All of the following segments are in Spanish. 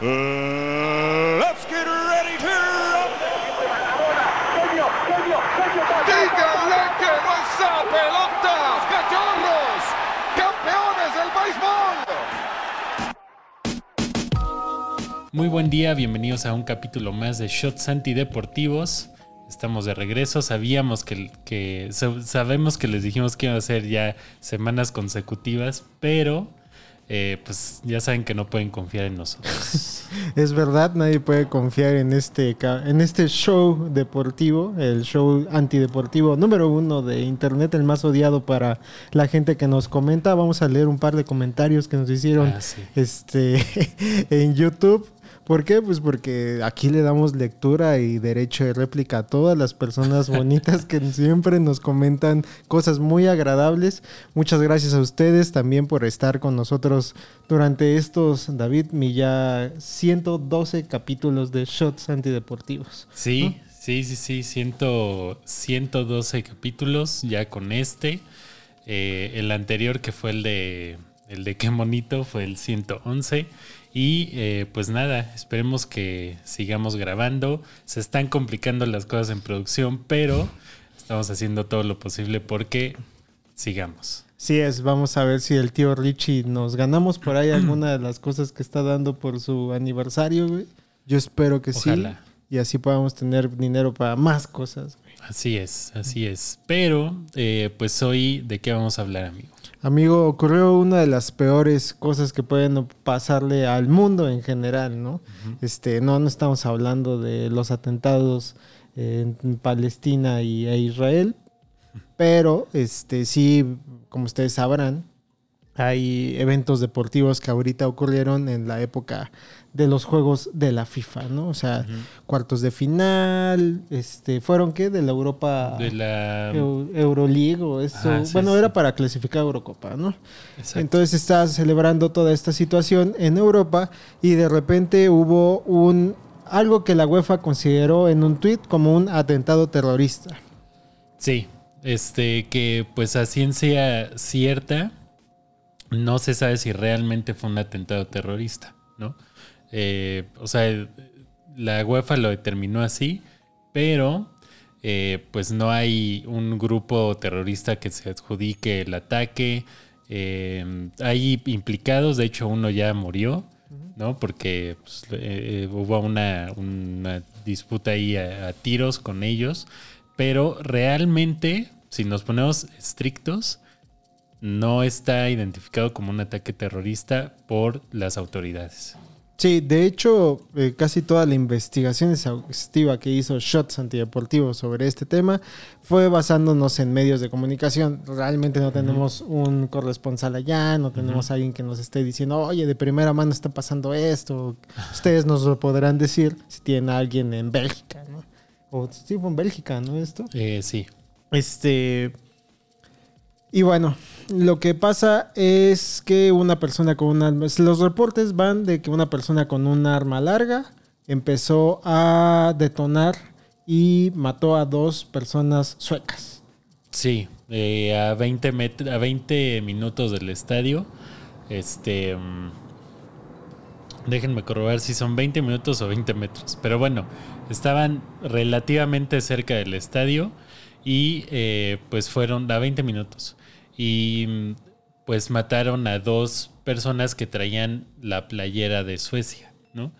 Let's get ready to ¡Díganle que no esa pelota! ¡Cachorros! ¡Campeones del béisbol! Muy buen día, bienvenidos a un capítulo más de Shots Antideportivos. Estamos de regreso, sabíamos que, que sabemos que les dijimos que iban a ser ya semanas consecutivas, pero eh, pues ya saben que no pueden confiar en nosotros. es verdad, nadie puede confiar en este, en este show deportivo, el show antideportivo número uno de internet, el más odiado para la gente que nos comenta. Vamos a leer un par de comentarios que nos hicieron ah, este, en YouTube. ¿Por qué? Pues porque aquí le damos lectura y derecho de réplica a todas las personas bonitas que siempre nos comentan cosas muy agradables. Muchas gracias a ustedes también por estar con nosotros durante estos, David, mi ya 112 capítulos de Shots Antideportivos. Sí, sí, sí, sí, 112 capítulos ya con este. Eh, el anterior que fue el de, el de Qué Bonito fue el 111. Y eh, pues nada, esperemos que sigamos grabando. Se están complicando las cosas en producción, pero estamos haciendo todo lo posible porque sigamos. Sí es, vamos a ver si el tío Richie nos ganamos por ahí alguna de las cosas que está dando por su aniversario, güey. Yo espero que sí. Y así podamos tener dinero para más cosas. Así es, así es. Pero, eh, pues hoy, ¿de qué vamos a hablar, amigo? Amigo, ocurrió una de las peores cosas que pueden pasarle al mundo en general, ¿no? Este, no, no estamos hablando de los atentados en Palestina y, e Israel, pero este, sí, como ustedes sabrán, hay eventos deportivos que ahorita ocurrieron en la época de los juegos de la FIFA, ¿no? O sea, cuartos de final, este, ¿fueron qué? De la Europa... De la... Euroleague o eso. bueno, era para clasificar a Eurocopa, ¿no? Entonces está celebrando toda esta situación en Europa y de repente hubo un... algo que la UEFA consideró en un tuit como un atentado terrorista. Sí, este, que pues a ciencia cierta no se sabe si realmente fue un atentado terrorista, ¿no? Eh, o sea, la UEFA lo determinó así, pero eh, pues no hay un grupo terrorista que se adjudique el ataque. Eh, hay implicados, de hecho uno ya murió, ¿no? Porque pues, hubo una, disputa ahí a, tiros con ellos, pero realmente, si nos ponemos estrictos, no está identificado como un ataque terrorista por las autoridades. Sí, de hecho, eh, casi toda la investigación exhaustiva que hizo Shots Antideportivos sobre este tema fue basándonos en medios de comunicación. Realmente no tenemos un corresponsal allá, no tenemos alguien que nos esté diciendo, oye, de primera mano está pasando esto. Ustedes nos lo podrán decir si tienen a alguien en Bélgica, ¿no? O sí, fue en Bélgica, ¿no? Esto. Eh, sí. Este. Y bueno, lo que pasa es que una persona con un arma, los reportes van de que una persona con un arma larga empezó a detonar y mató a dos personas suecas. Sí, eh, a, 20 a 20 minutos del estadio. Este. Mm, déjenme corroborar si son 20 minutos o 20 metros. Pero bueno, estaban relativamente cerca del estadio y eh, pues fueron a 20 minutos y pues mataron a dos personas que traían la playera de Suecia, ¿no?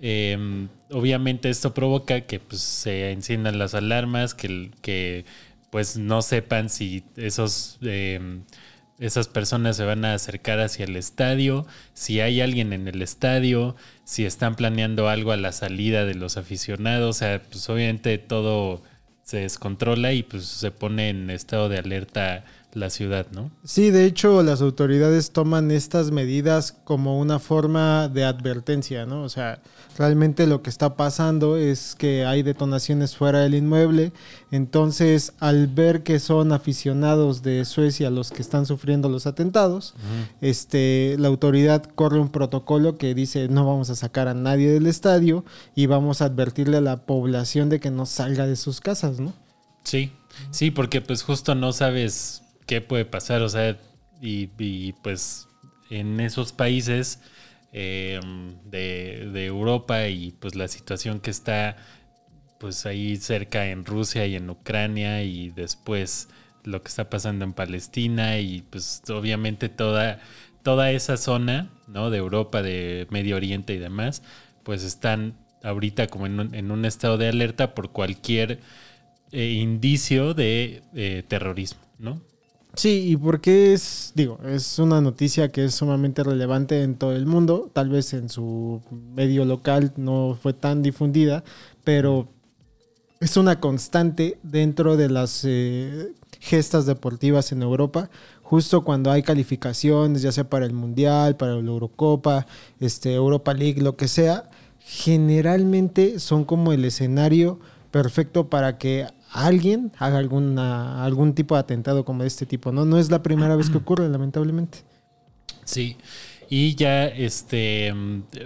Em, obviamente esto provoca que pues, se enciendan las alarmas, que, que pues no sepan si esos, em, esas personas se van a acercar hacia el estadio, si hay alguien en el estadio, si están planeando algo a la salida de los aficionados, o sea, pues obviamente todo se descontrola y pues se pone en estado de alerta la ciudad, ¿no? Sí, de hecho las autoridades toman estas medidas como una forma de advertencia, ¿no? O sea, realmente lo que está pasando es que hay detonaciones fuera del inmueble, entonces al ver que son aficionados de Suecia los que están sufriendo los atentados, este, la autoridad corre un protocolo que dice no vamos a sacar a nadie del estadio y vamos a advertirle a la población de que no salga de sus casas, ¿no? Sí, sí, porque pues justo no sabes qué puede pasar, o sea, y, pues en esos países eh, de, de Europa y pues la situación que está pues ahí cerca en Rusia y en Ucrania y después lo que está pasando en Palestina y pues obviamente toda, toda esa zona, ¿no? De Europa, de Medio Oriente y demás, pues están ahorita como en un, en un estado de alerta por cualquier eh, indicio de eh, terrorismo, ¿no? Sí, y porque es, digo, es una noticia que es sumamente relevante en todo el mundo, tal vez en su medio local no fue tan difundida, pero es una constante dentro de las eh, gestas deportivas en Europa, justo cuando hay calificaciones, ya sea para el Mundial, para la Eurocopa, este, Europa League, lo que sea, generalmente son como el escenario perfecto para que alguien haga alguna, algún tipo de atentado como de este tipo, ¿no? No es la primera vez que ocurre, lamentablemente. Sí, y ya este,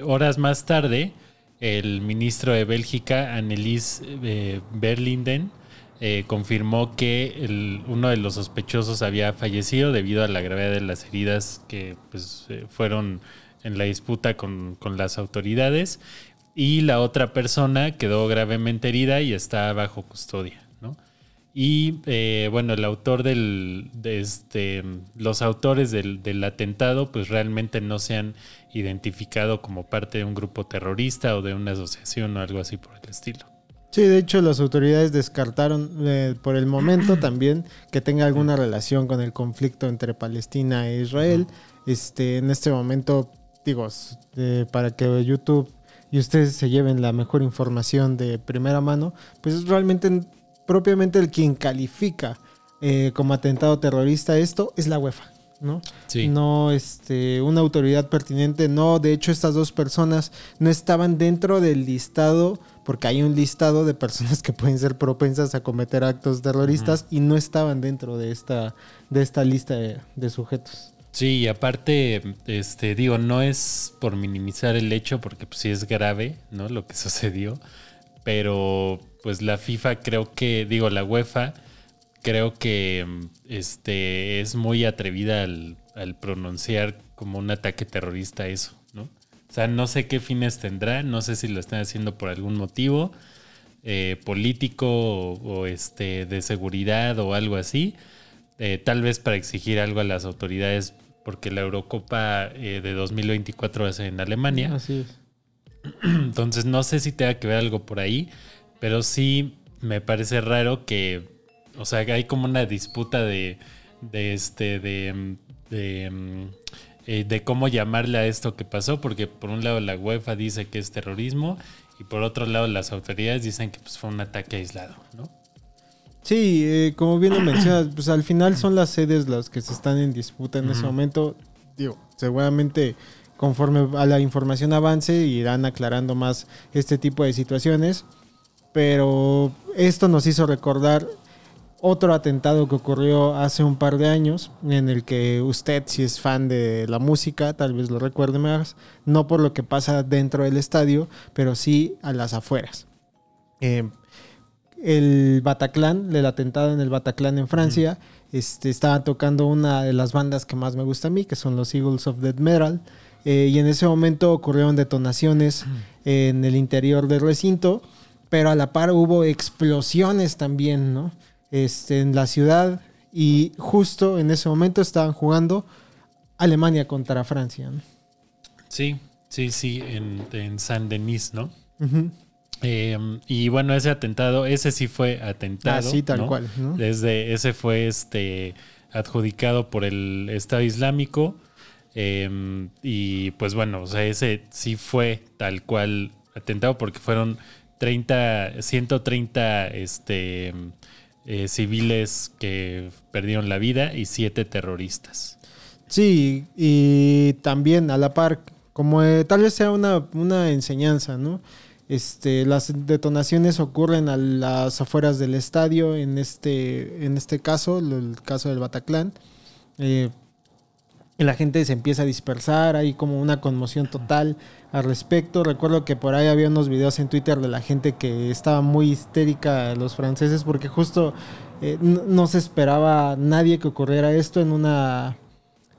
horas más tarde, el ministro de Bélgica, Annelies eh, Berlinden, eh, confirmó que el- uno de los sospechosos había fallecido debido a la gravedad de las heridas que pues, eh, fueron en la disputa con, con las autoridades y la otra persona quedó gravemente herida y está bajo custodia. ¿No? Y eh, bueno, el autor del, de este, los autores del, del atentado pues realmente no se han identificado como parte de un grupo terrorista o de una asociación o algo así por el estilo. Sí, de hecho las autoridades descartaron eh, por el momento también que tenga alguna relación con el conflicto entre Palestina e Israel. Este, en este momento, digo, eh, para que YouTube y ustedes se lleven la mejor información de primera mano, pues realmente propiamente el quien califica eh, como atentado terrorista esto es la UEFA, ¿no? Sí. No, este, una autoridad pertinente, no. De hecho, estas dos personas no estaban dentro del listado, porque hay un listado de personas que pueden ser propensas a cometer actos terroristas y no estaban dentro de esta, de esta lista de, de sujetos. Sí, y aparte, este, digo, no es por minimizar el hecho, porque pues, sí es grave, ¿no? Lo que sucedió. Pero, pues la FIFA creo que, digo, la UEFA creo que este, es muy atrevida al, al pronunciar como un ataque terrorista eso, ¿no? O sea, no sé qué fines tendrá, no sé si lo están haciendo por algún motivo eh, político o, o, este, de seguridad o algo así. Eh, tal vez para exigir algo a las autoridades, porque la Eurocopa eh, de 2024 va a ser en Alemania. Así es. Entonces no sé si tenga que ver algo por ahí, pero sí me parece raro que, o sea, hay como una disputa de, de este, de, mm, de, eh, de cómo llamarle a esto que pasó, porque por un lado la UEFA dice que es terrorismo y por otro lado las autoridades dicen que pues, fue un ataque aislado, ¿no? Sí, eh, como bien lo mencionas, pues al final son las sedes las que se están en disputa en ese momento. Digo, seguramente conforme a la información avance irán aclarando más este tipo de situaciones. Pero esto nos hizo recordar otro atentado que ocurrió hace un par de años, en el que usted, si es fan de la música, tal vez lo recuerde más, no por lo que pasa dentro del estadio, pero sí a las afueras. Eh, el Bataclan, el atentado en el Bataclan en Francia, este, estaba tocando una de las bandas que más me gusta a mí, que son los Eagles of Death Metal. eh, y en ese momento ocurrieron detonaciones en el interior del recinto, pero a la par hubo explosiones también, ¿no? Este, en la ciudad. Y justo en ese momento estaban jugando Alemania contra Francia. ¿no? Sí, sí, sí, en, en San Denis, ¿no? Eh, y bueno, ese atentado, ese sí fue atentado. Así tal ¿no? cual. ¿no? Desde ese fue este adjudicado por el Estado Islámico. eh, y pues bueno, o sea, ese sí fue tal cual atentado porque fueron 30, 130 este, eh, civiles que perdieron la vida y 7 terroristas. Sí, y también a la par, como eh, tal vez sea una, una enseñanza, ¿no? Este, las detonaciones ocurren a las afueras del estadio, en este, en este caso, el caso del Bataclan. Eh, y la gente se empieza a dispersar, hay como una conmoción total al respecto. Recuerdo que por ahí había unos videos en Twitter de la gente que estaba muy histérica, los franceses, porque justo eh, no, no se esperaba nadie que ocurriera esto en una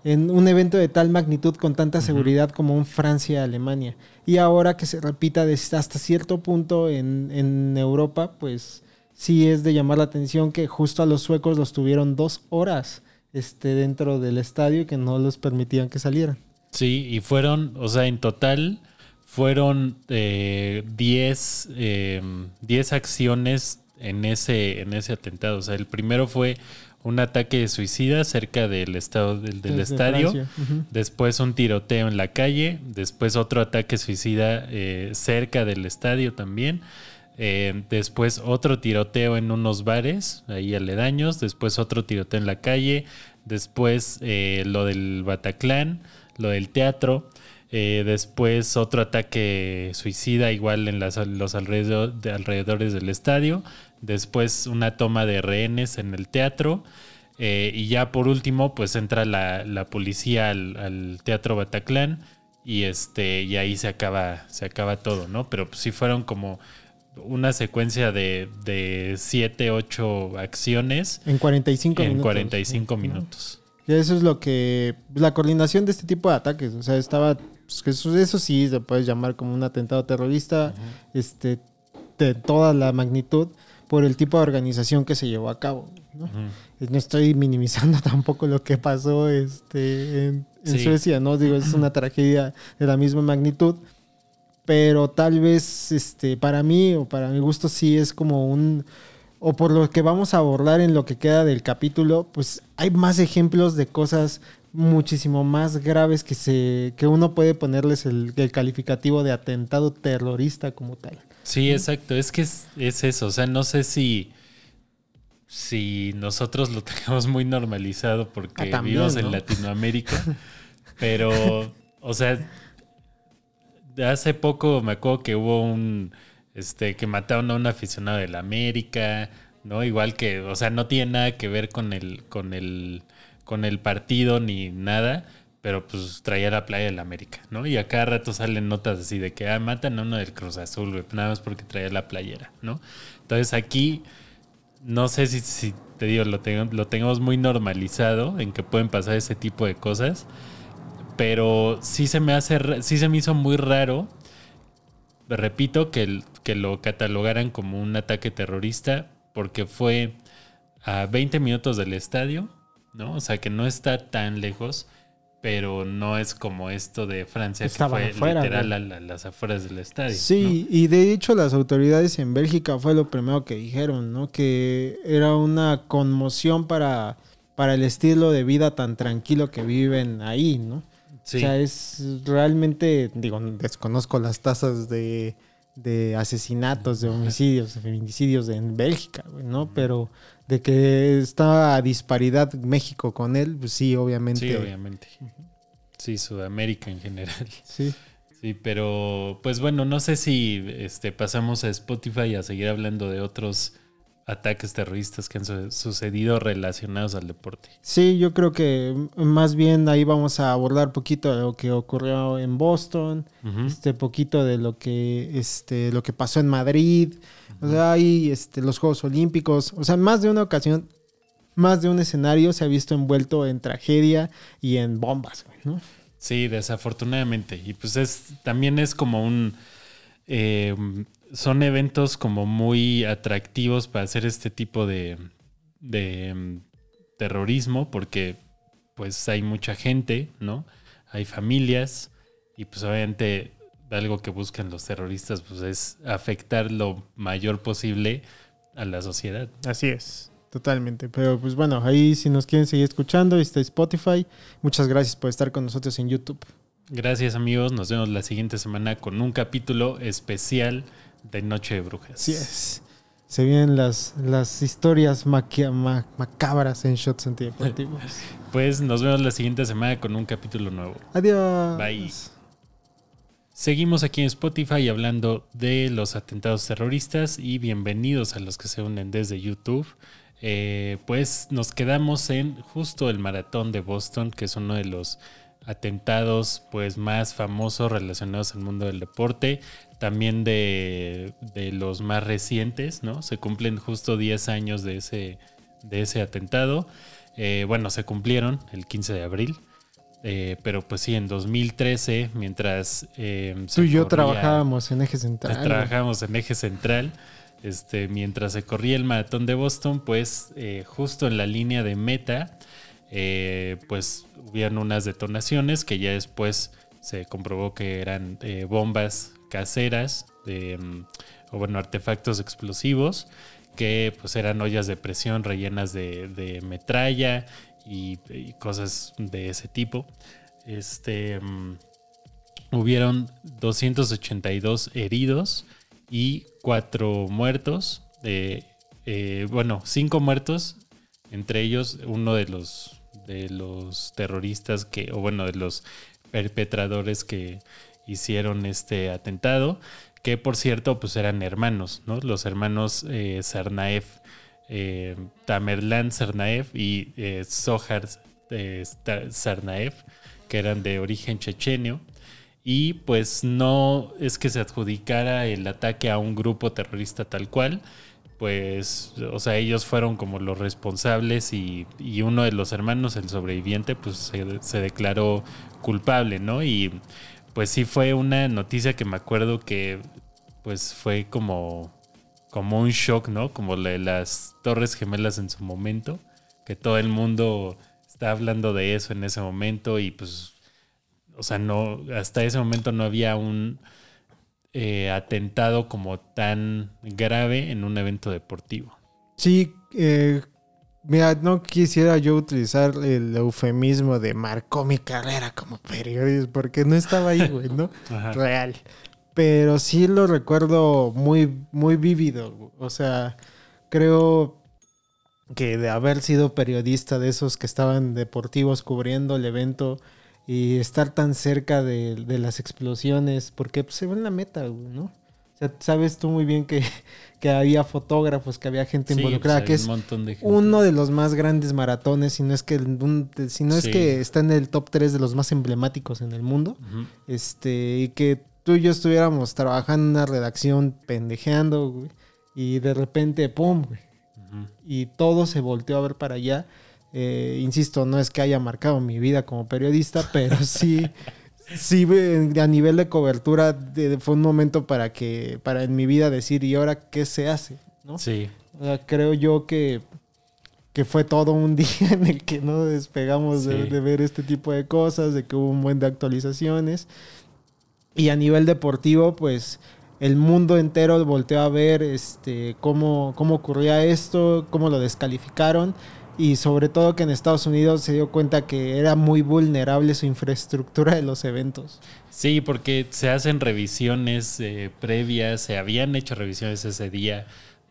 en un evento de tal magnitud con tanta seguridad como un Francia-Alemania. Y ahora que se repita desde hasta cierto punto en, en Europa, pues sí es de llamar la atención que justo a los suecos los tuvieron dos horas este, dentro del estadio que no los permitían que salieran. Sí, y fueron, o sea, en total fueron 10 eh, 10 eh, acciones en ese, en ese atentado. O sea, el primero fue un ataque suicida cerca del estado del, del estadio, después un tiroteo en la calle, después otro ataque suicida eh, cerca del estadio también, eh, después otro tiroteo en unos bares ahí aledaños, después otro tiroteo en la calle, después eh, lo del Bataclan, lo del teatro. después otro ataque suicida igual en los alrededores del estadio después una toma de rehenes en el teatro. Eh, y ya por último, pues entra la, policía al, teatro Bataclan y este y ahí se acaba se acaba todo, ¿no? Pero pues sí fueron como una secuencia de, de siete, ocho acciones. En 45 en minutos. 45 minutos. Y eso es lo que... La coordinación de este tipo de ataques, o sea, estaba... Pues, eso, eso sí se puede llamar como un atentado terrorista, este, de toda la magnitud por el tipo de organización que se llevó a cabo. No, no estoy minimizando tampoco lo que pasó este, en, Suecia, ¿no? Digo, es una tragedia de la misma magnitud, pero tal vez este, para mí o para mi gusto sí es como un o por lo que vamos a abordar en lo que queda del capítulo, pues hay más ejemplos de cosas muchísimo más graves que se que uno puede ponerles el, el calificativo de atentado terrorista como tal. Sí, exacto. Es que es, eso. O sea, no sé si, si nosotros lo tengamos muy normalizado porque ah, vivimos en Latinoamérica. pero, o sea, hace poco me acuerdo que hubo un. Este, que mataron a un aficionado de la América, ¿no? Igual que, o sea, no tiene nada que ver con el, con el, con el partido ni nada pero pues traía la playa del América, ¿no? Y a cada rato salen notas así de que, ah, matan a uno del Cruz Azul, nada más porque traía la playera, ¿no? Entonces aquí, no sé si, si te digo, lo, tengo, lo tengamos muy normalizado en que pueden pasar ese tipo de cosas, pero sí se me hace, sí se me hizo muy raro, repito, que, que lo catalogaran como un ataque terrorista, porque fue a 20 minutos del estadio, ¿no? O sea que no está tan lejos pero no es como esto de Francia que fue literal a, las afueras del estadio. Sí, y de hecho las autoridades en Bélgica fue lo primero que dijeron, ¿no? Que era una conmoción para, para el estilo de vida tan tranquilo que viven ahí, ¿no? Sí. O sea, es realmente, digo, desconozco las tasas de, de asesinatos, de homicidios, de feminicidios en Bélgica, ¿no? Pero de que está a disparidad México con él, pues sí, obviamente. Sí, obviamente. Sí, Sudamérica en general. Sí. Sí, pero pues bueno, no sé si este, pasamos a Spotify a seguir hablando de otros ataques terroristas que han sucedido relacionados al deporte. Sí, yo creo que más bien ahí vamos a abordar poquito de lo que ocurrió en Boston, este poquito de lo que este lo que pasó en Madrid, o sea, hay este los Juegos Olímpicos, o sea, más de una ocasión más de un escenario se ha visto envuelto en tragedia y en bombas, ¿no? Sí, desafortunadamente. Y pues es también es como un eh, son eventos como muy atractivos para hacer este tipo de, de mm, terrorismo porque pues hay mucha gente, ¿no? Hay familias y pues obviamente algo que buscan los terroristas pues es afectar lo mayor posible a la sociedad. Así es, totalmente. Pero pues bueno, ahí si nos quieren seguir escuchando, está Spotify. Muchas gracias por estar con nosotros en YouTube. Gracias amigos, nos vemos la siguiente semana con un capítulo especial de Noche de Brujas. Así es. Se vienen las, las historias macabras en Shots Antideportivos. pues nos vemos la siguiente semana con un capítulo nuevo. Adiós. Bye. Seguimos aquí en Spotify hablando de los atentados terroristas y bienvenidos a los que se unen desde YouTube. Eh, pues nos quedamos en justo el maratón de Boston, que es uno de los atentados pues más famosos relacionados al mundo del deporte también de, los más recientes, ¿no? Se cumplen justo 10 años de ese, de ese atentado. Eh, bueno, se cumplieron el 15 de abril. Eh, pero pues sí, en 2013, mientras... eh, Tú y yo corría- trabajábamos en Eje Central. Trabajábamos en eje central. Este, mientras se corría el maratón de Boston, pues justo en la línea de meta, eh, pues hubieron unas detonaciones que ya después se comprobó que eran bombas caseras, de, mm, o bueno, artefactos explosivos, que pues eran ollas de presión rellenas de, metralla y, y cosas de ese tipo. Este, mm, hubieron 282 heridos y 4 muertos. eh, eh, bueno, 5 muertos, entre ellos uno de los, de los terroristas que, o bueno, de los perpetradores que hicieron este atentado, que por cierto, pues eran hermanos, ¿no? Los hermanos eh, Sarnaev, eh, Tamerlan Sarnaev y eh, Zohar eh, Sarnaev, que eran de origen chechenio. Y pues no es que se adjudicara el ataque a un grupo terrorista tal cual, pues, o sea, ellos fueron como los responsables y, y uno de los hermanos, el sobreviviente, pues se, se declaró culpable, ¿no? Y pues sí fue una noticia que me acuerdo que pues fue como, como un shock, ¿no? Como la las Torres Gemelas en su momento, que todo el mundo está hablando de eso en ese momento y pues, o sea, no, hasta ese momento no había un eh, atentado como tan grave en un evento deportivo. Sí, eh, mira, no quisiera yo utilizar el eufemismo de marcó mi carrera como periodista, porque no estaba ahí, güey, ¿no? Ajá. Real. Pero sí lo recuerdo muy, muy vívido. O sea, creo que de haber sido periodista de esos que estaban deportivos cubriendo el evento y estar tan cerca de, de las explosiones, porque pues, se ve en la meta, güey, ¿no? O sea, sabes tú muy bien que, que había fotógrafos, que había gente Sí, involucrada, pues, que es un de uno de los más grandes maratones, si no es que, un- si no es que está en el top 3 de los más emblemáticos en el mundo. Este, y que tú y yo estuviéramos trabajando en una redacción pendejeando, güey, y de repente, ¡pum! güey, y todo se volteó a ver para allá. Eh, insisto, no es que haya marcado mi vida como periodista, pero sí, sí a nivel de cobertura de- fue un momento para que, para en mi vida decir, ¿y ahora qué se hace? ¿no? Sí, O sea, creo yo que, que fue todo un día en el que no despegamos de ver este tipo de cosas, de que hubo un buen de actualizaciones. Y a nivel deportivo, pues el mundo entero volteó a ver este, cómo, cómo ocurría esto, cómo lo descalificaron. Y sobre todo que en Estados Unidos se dio cuenta que era muy vulnerable su infraestructura de los eventos. Sí, porque se hacen revisiones eh, previas, se habían hecho revisiones ese día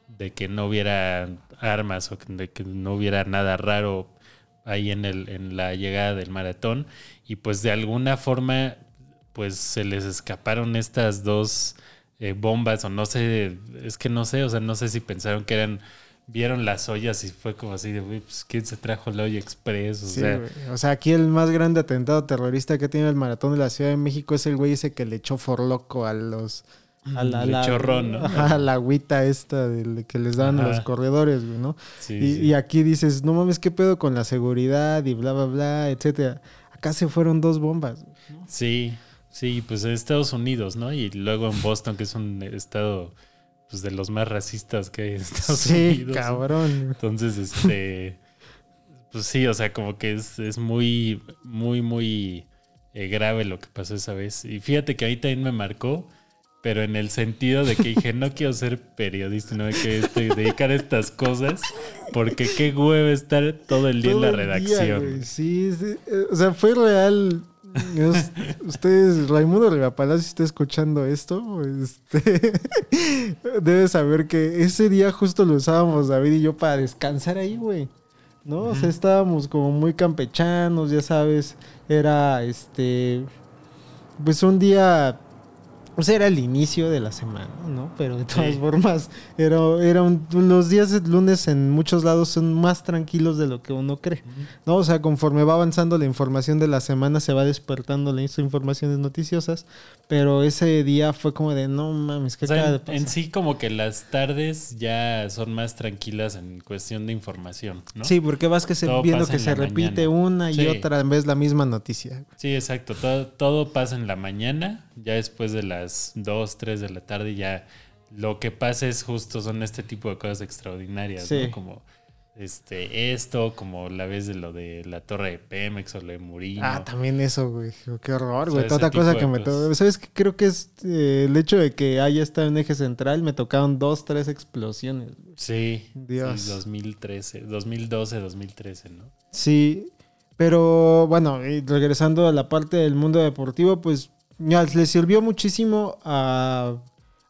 de que no hubiera armas o de que no hubiera nada raro ahí en, el, en la llegada del maratón y pues de alguna forma pues se les escaparon estas dos eh, bombas o no sé, es que no sé, o sea, no sé si pensaron que eran, vieron las ollas y fue como así de, "Uy, pues quién se trajo la olla express, o Sí, sea, o sea, aquí el más grande atentado terrorista que tiene el maratón de la Ciudad de México es el güey ese que le echó forloco a los... A la, la- ron, ¿no? A la agüita esta del- que les dan a Ajá. los corredores, güey, ¿no? sí, y, sí. y aquí dices, no mames, ¿qué pedo con la seguridad y bla, bla, bla, etcétera? Acá se fueron dos bombas. güey. Sí, sí, pues en Estados Unidos, ¿no? Y luego en Boston, que es un estado pues de los más racistas que hay en Estados Sí, Unidos. cabrón. Entonces, este, pues sí, o sea, como que es, es muy, muy, muy eh, grave lo que pasó esa vez. Y fíjate que ahí también me marcó, pero en el sentido de que dije, no quiero ser periodista, no me quiero este, dedicar a estas cosas, porque qué huevo estar todo el día Todo en la día, redacción. sí, sí, eh, o sea, fue real. Es- ustedes, Raimundo Rivapalacio, si está escuchando esto, este, debe saber que ese día justo lo usábamos David y yo para descansar ahí, güey. ¿No? O sea, estábamos como muy campechanos, ya sabes. Era este. Pues un día Pues era el inicio de la semana, ¿no? Pero de todas formas, era, era un- los días de lunes en muchos lados son más tranquilos de lo que uno cree, ¿no? O sea, conforme va avanzando la información de la semana, se va despertando las informaciones noticiosas, pero ese día fue como de, no mames, ¿qué O sea, de en, pasar? en sí como que las tardes ya son más tranquilas en cuestión de información, ¿no? Sí, porque vas que se, Todo viendo que se repite mañana. una y Sí. otra vez la misma noticia. Sí, exacto. Todo, todo pasa en la mañana, ya después de las 2, 3 de la tarde ya lo que pasa es justo son este tipo de cosas extraordinarias, Sí. ¿no? Como este esto, como la vez de lo de la torre de Pemex o lo de Murillo. Ah, también eso, güey. Qué horror, güey. ese cosa que me tocó. ¿Sabes qué? Creo que es eh, el hecho de que haya estado en eje central. Me tocaron dos, tres explosiones. güey. Sí, Dios. sí, 2013, 2012, 2013, ¿no? Sí, pero bueno, y regresando a la parte del mundo deportivo, pues ya le sirvió muchísimo a,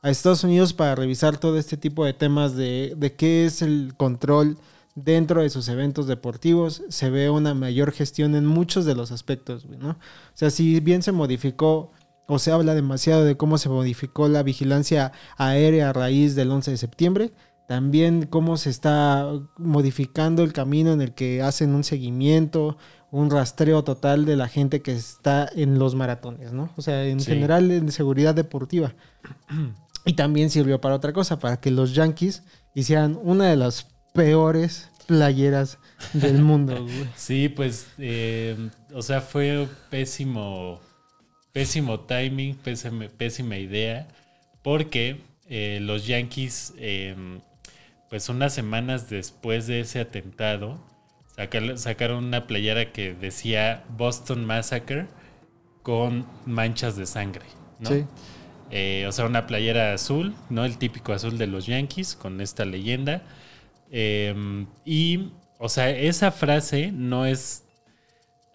a Estados Unidos para revisar todo este tipo de temas de, de qué es el control dentro de sus eventos deportivos. Se ve una mayor gestión en muchos de los aspectos, güey, ¿no? O sea, si bien se modificó o se habla demasiado de cómo se modificó la vigilancia aérea a raíz del 11 de septiembre, también cómo se está modificando el camino en el que hacen un seguimiento, un rastreo total de la gente que está en los maratones, ¿no? O sea, en Sí. general en seguridad deportiva. Y también sirvió para otra cosa, para que los Yankees hicieran una de las peores playeras del mundo, güey. Sí, pues, eh, o sea, fue pésimo, pésimo timing, pésima idea, porque eh, los Yankees, eh, pues unas semanas después de ese atentado, saca- sacaron una playera que decía Boston Massacre con manchas de sangre, ¿no? Sí. Eh, o sea, una playera azul, ¿no? El típico azul de los Yankees con esta leyenda. Eh, y, o sea, esa frase no es,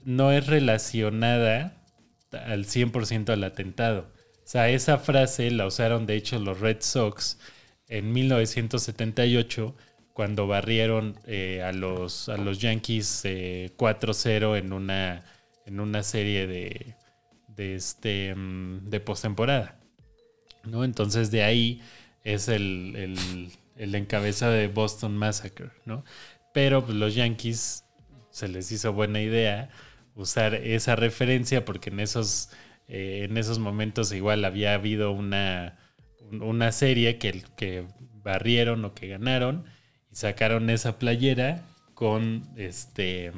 no es relacionada al 100% al atentado. O sea, esa frase la usaron de hecho los Red Sox en 1978 cuando barrieron eh, a, los, a los Yankees eh, 4-0 en una, en una serie de, de, este, mm, de postemporada. ¿no? Entonces de ahí es el, el encabezado de Boston Massacre, ¿no? Pero pues, los Yankees se les hizo buena idea usar esa referencia porque en esos, eh, en esos momentos igual había habido una, un- una serie que, que barrieron o que ganaron y sacaron esa playera con este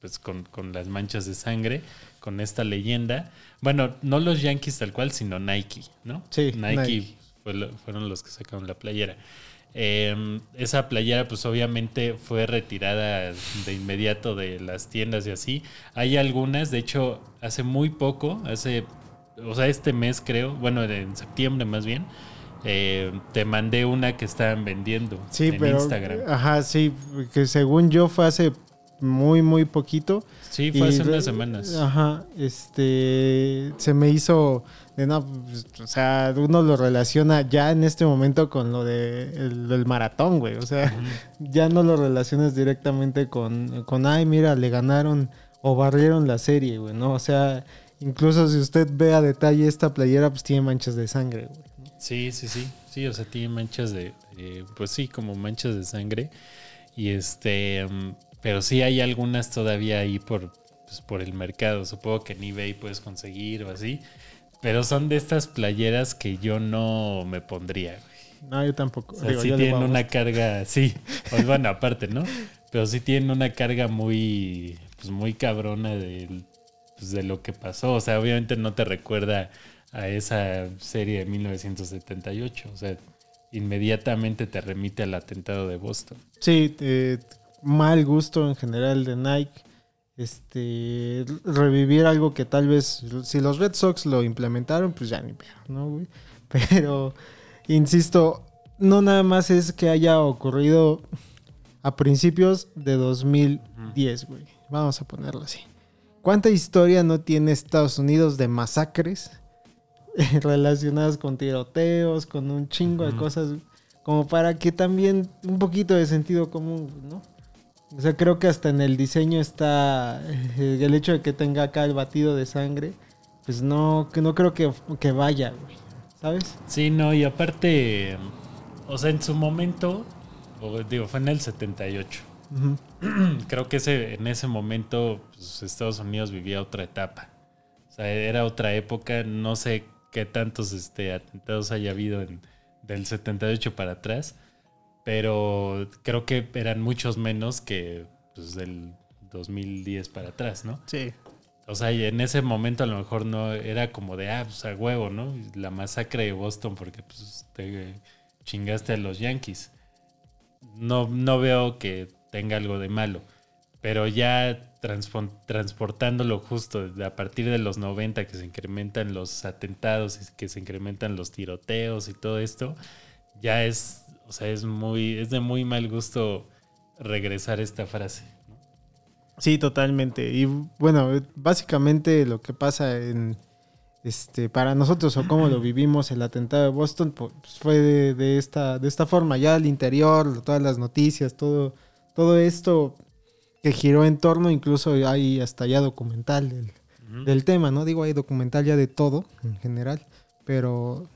pues con, con las manchas de sangre, con esta leyenda. Bueno, no los Yankees tal cual, sino Nike, ¿no? Sí, Nike, Nike. fue lo- fueron los que sacaron la playera. Eh, esa playera, pues obviamente fue retirada de inmediato de las tiendas y así. Hay algunas, de hecho, hace muy poco, hace, o sea, este mes creo, bueno, en septiembre más bien, eh, te mandé una que estaban vendiendo Sí, en pero. Instagram. Ajá, sí, que según yo fue hace muy, muy poquito. Sí, fue hace Y unas semanas. Ajá, este, se me hizo, de no, pues, o sea, uno lo relaciona ya en este momento con lo de el, del maratón, güey, o sea, ya no lo relacionas directamente con, con, ay, mira, le ganaron o barrieron la serie, güey, ¿no? O sea, incluso si usted ve a detalle esta playera, pues tiene manchas de sangre, güey. Sí, sí, sí. Sí, o sea, tiene manchas de, de- pues sí, como manchas de sangre. Y este, mm, pero sí hay algunas todavía ahí por, pues, por el mercado. Supongo que en eBay puedes conseguir o así. Pero son de estas playeras que yo no me pondría. güey. No, yo tampoco. O sea, Digo, sí yo tienen una carga, sí, pues bueno, aparte, ¿no? Pero sí tienen una carga muy, pues muy cabrona de, pues, de lo que pasó. O sea, obviamente no te recuerda a esa serie de 1978. O sea, inmediatamente te remite al atentado de Boston. Sí, eh, mal gusto en general de Nike. Este, revivir algo que tal vez, si los Red Sox lo implementaron, pues ya ni pedo, ¿no, güey? Pero, insisto, no nada más es que haya ocurrido a principios de 2010, güey. Vamos a ponerlo así. ¿Cuánta historia no tiene Estados Unidos de masacres relacionadas con tiroteos, con un chingo de cosas, como para que también un poquito de sentido común, ¿no? O sea, creo que hasta en el diseño está eh, el hecho de que tenga acá el batido de sangre, pues no, que no creo que, que vaya, güey. ¿sabes? Sí, no, y aparte, o sea, en su momento, digo, fue en el 78. Ujú. Creo que ese, en ese momento pues, Estados Unidos vivía otra etapa. O sea, era otra época. No sé qué tantos este, atentados haya habido en- del 78 para atrás. Pero creo que eran muchos menos que pues, del 2010 para atrás, ¿no? Sí. O sea, y en ese momento a lo mejor no era como de, ah, pues a huevo, ¿no? La masacre de Boston porque pues te chingaste a los Yankees. No, no veo que tenga algo de malo. Pero ya transportándolo justo a partir de los 90 que se incrementan los atentados y que se incrementan los tiroteos y todo esto, ya es, o sea, es muy, es de muy mal gusto regresar esta frase. ¿no? Sí, totalmente. Y bueno, básicamente lo que pasa en este para nosotros o cómo lo vivimos el atentado de Boston pues, fue de, de esta de esta forma ya al interior, todas las noticias, todo todo esto que giró en torno, incluso hay hasta ya documental del, del tema, ¿no? Digo, hay documental ya de todo en general, pero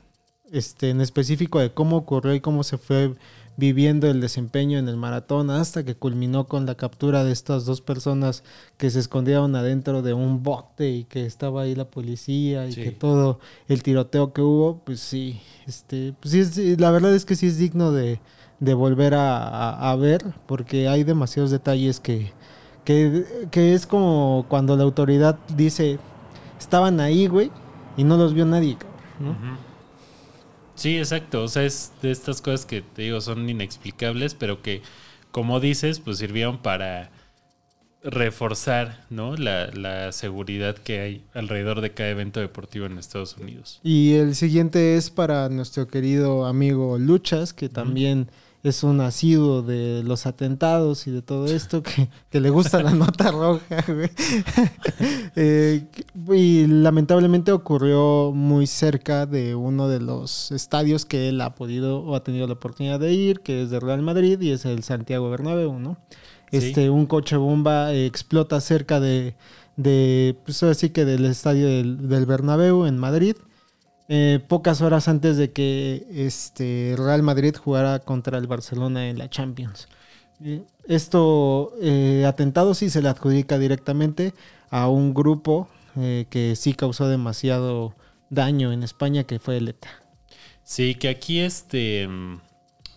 este en específico de cómo ocurrió y cómo se fue viviendo el desempeño en el maratón hasta que culminó con la captura de estas dos personas que se escondieron adentro de un bote y que estaba ahí la policía y Sí. que todo el tiroteo que hubo, pues sí, este, pues sí, es- la verdad es que sí es digno de, de volver a, a- a ver porque hay demasiados detalles que, que, que es como cuando la autoridad dice, estaban ahí, güey, y no los vio nadie, ¿no? Sí, exacto. O sea, es de estas cosas que te digo son inexplicables, pero que, como dices, pues sirvieron para reforzar ¿no? la, la seguridad que hay alrededor de cada evento deportivo en Estados Unidos. Y el siguiente es para nuestro querido amigo Luchas, que también es un asiduo de los atentados y de todo esto, que, que le gusta la nota roja, güey. Eh, y lamentablemente ocurrió muy cerca de uno de los estadios que él ha podido o ha tenido la oportunidad de ir, que es de Real Madrid y es el Santiago Bernabéu, ¿no? Sí. Este, un coche bomba explota cerca de, de pues así que del estadio del, del Bernabéu en Madrid. Eh, pocas horas antes de que este Real Madrid jugara contra el Barcelona en la Champions. Eh, Esto, eh, atentado sí se le adjudica directamente a un grupo eh, que sí causó demasiado daño en España, que fue el ETA. Sí, que aquí este... mm,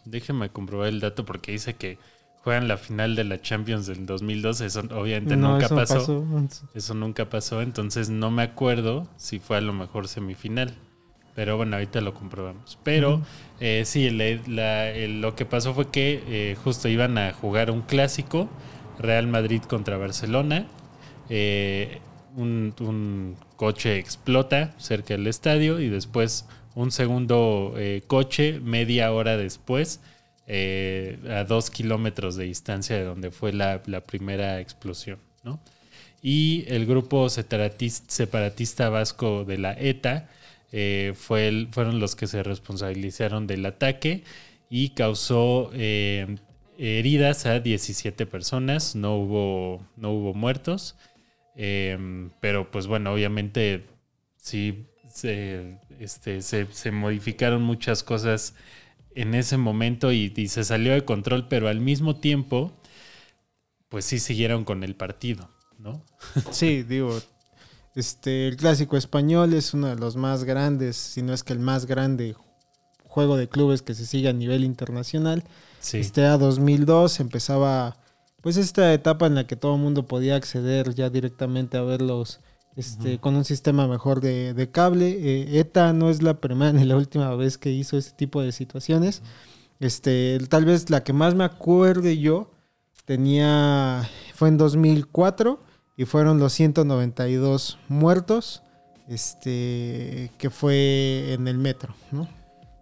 Déjeme comprobar el dato porque dice que juegan la final de la Champions del 2012. Eso obviamente nunca eso no pasó. Eso nunca pasó, entonces no me acuerdo si fue a lo mejor semifinal. Pero bueno, ahorita lo comprobamos. Pero eh, sí, le- la- el- lo que pasó fue que eh, justo iban a jugar un clásico, Real Madrid contra Barcelona. Eh, un, un coche explota cerca del estadio y después un segundo coche media hora después a dos kilómetros de distancia de donde fue la, la primera explosión, ¿no? Y el grupo separatis- separatista vasco de la ETA eh, fue fueron los que se responsabilizaron del ataque y causó eh, heridas a 17 personas, no hubo, no hubo muertos, eh, pero pues bueno, obviamente sí se, este, se, se modificaron muchas cosas en ese momento y, y se salió de control, pero al mismo tiempo, pues sí siguieron con el partido, ¿no? Sí, digo, este, el clásico español es uno de los más grandes, si no es que el más grande juego de clubes que se sigue a nivel internacional. Sí. Este a 2002 empezaba pues esta etapa en la que todo el mundo podía acceder ya directamente a verlos este, con un sistema mejor de, de cable. Eh, ETA no es la primera ni la última vez que hizo este tipo de situaciones. Este, tal vez la que más me acuerde yo tenía fue en 2004 y fueron los 192 muertos este que fue en el metro, ¿no?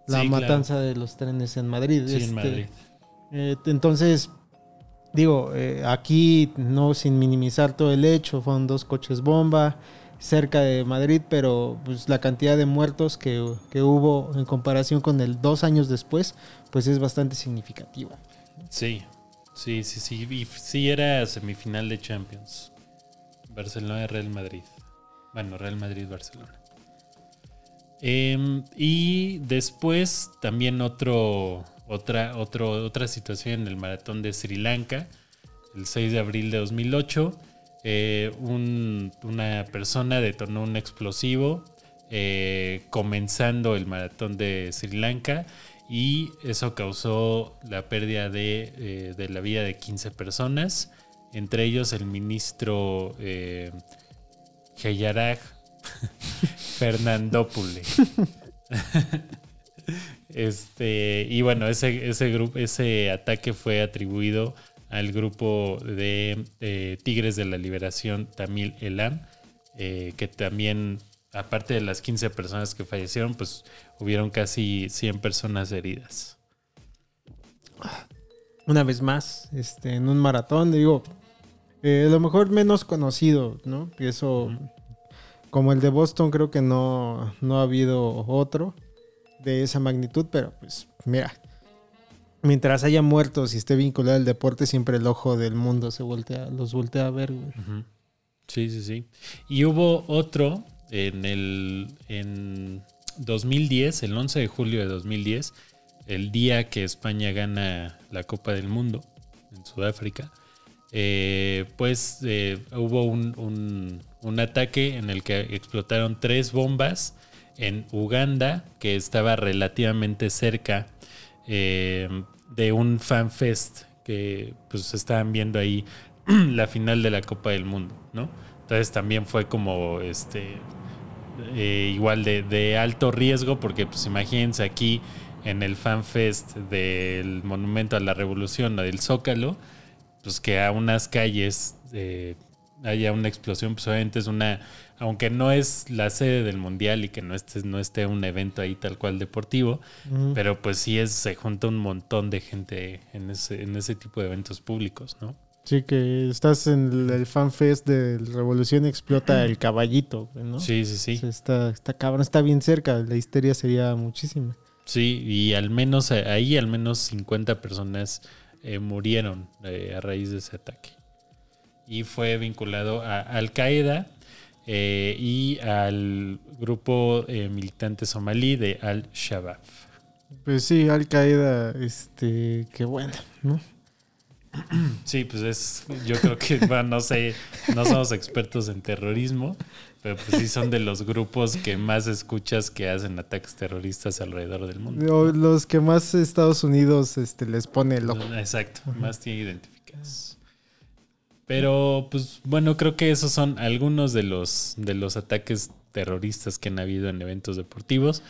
La Sí, claro. matanza de los trenes en Madrid. Sí, este, en Madrid. eh, entonces, digo, eh, aquí no sin minimizar todo el hecho, fueron dos coches bomba cerca de Madrid, pero pues la cantidad de muertos que, que hubo en comparación con el dos años después, pues es bastante significativa. Sí, sí, sí, sí. Y sí era semifinal de Champions. Barcelona-Real Madrid. Bueno, Real Madrid-Barcelona. Em, y después también otro, otra, otro, otra situación en el maratón de Sri Lanka, el 6 de abril de 2008. eh, un- una persona detonó un explosivo eh, comenzando el maratón de Sri Lanka y eso causó la pérdida de, eh, de la vida de 15 personas, entre ellos el ministro eh, Jayaraj Fernandopoulos. Este, y bueno, ese, ese, grupo, ese ataque fue atribuido al grupo de eh, Tigres de la Liberación Tamil Elam, eh, que también, aparte de las 15 personas que fallecieron, pues hubieron casi 100 personas heridas. Una vez más, este, en un maratón, digo, eh, a lo mejor menos conocido, ¿no? Y eso, como el de Boston, creo que no, no ha habido otro de esa magnitud, pero pues mira, mientras haya muertos y esté vinculado al deporte, siempre el ojo del mundo se voltea, los voltea a ver, güey. Sí, sí, sí. Y hubo otro en el en 2010, el 11 de julio de 2010, el día que España gana la Copa del Mundo en Sudáfrica. Eh, pues eh, hubo un, un- ataque en el que explotaron tres bombas en Uganda, que estaba relativamente cerca eh, de un fanfest que pues estaban viendo ahí la final de la Copa del Mundo, ¿no? Entonces también fue como este eh, igual de, de alto riesgo, porque pues imagínense aquí en el fanfest del Monumento a la Revolución o del Zócalo, pues que a unas calles eh, haya una explosión, pues obviamente es una, aunque no es la sede del mundial y que no esté, no esté un evento ahí tal cual deportivo, pero pues sí es, se junta un montón de gente en ese, en ese tipo de eventos públicos, ¿no? Sí, que estás en el, fanfest de Revolución explota el caballito, ¿no? Sí, sí, sí. O sea, está, está cabrón, está bien cerca, la histeria sería muchísima. Sí, y al menos ahí al menos 50 personas eh, murieron eh, a raíz de ese ataque. Y fue vinculado a Al Qaeda eh, y al grupo militante somalí de Al Shabaab. Pues sí, Al Qaeda, este, qué bueno, ¿no? Sí, pues es, yo creo que, bueno, no sé, no somos expertos en terrorismo, pero pues sí son de los grupos que más escuchas que hacen ataques terroristas alrededor del mundo. Los que más Estados Unidos este, les pone el ojo. Exacto, más tiene identificados. Pero, pues, bueno, creo que esos son algunos de los, de los ataques terroristas que han habido en eventos deportivos.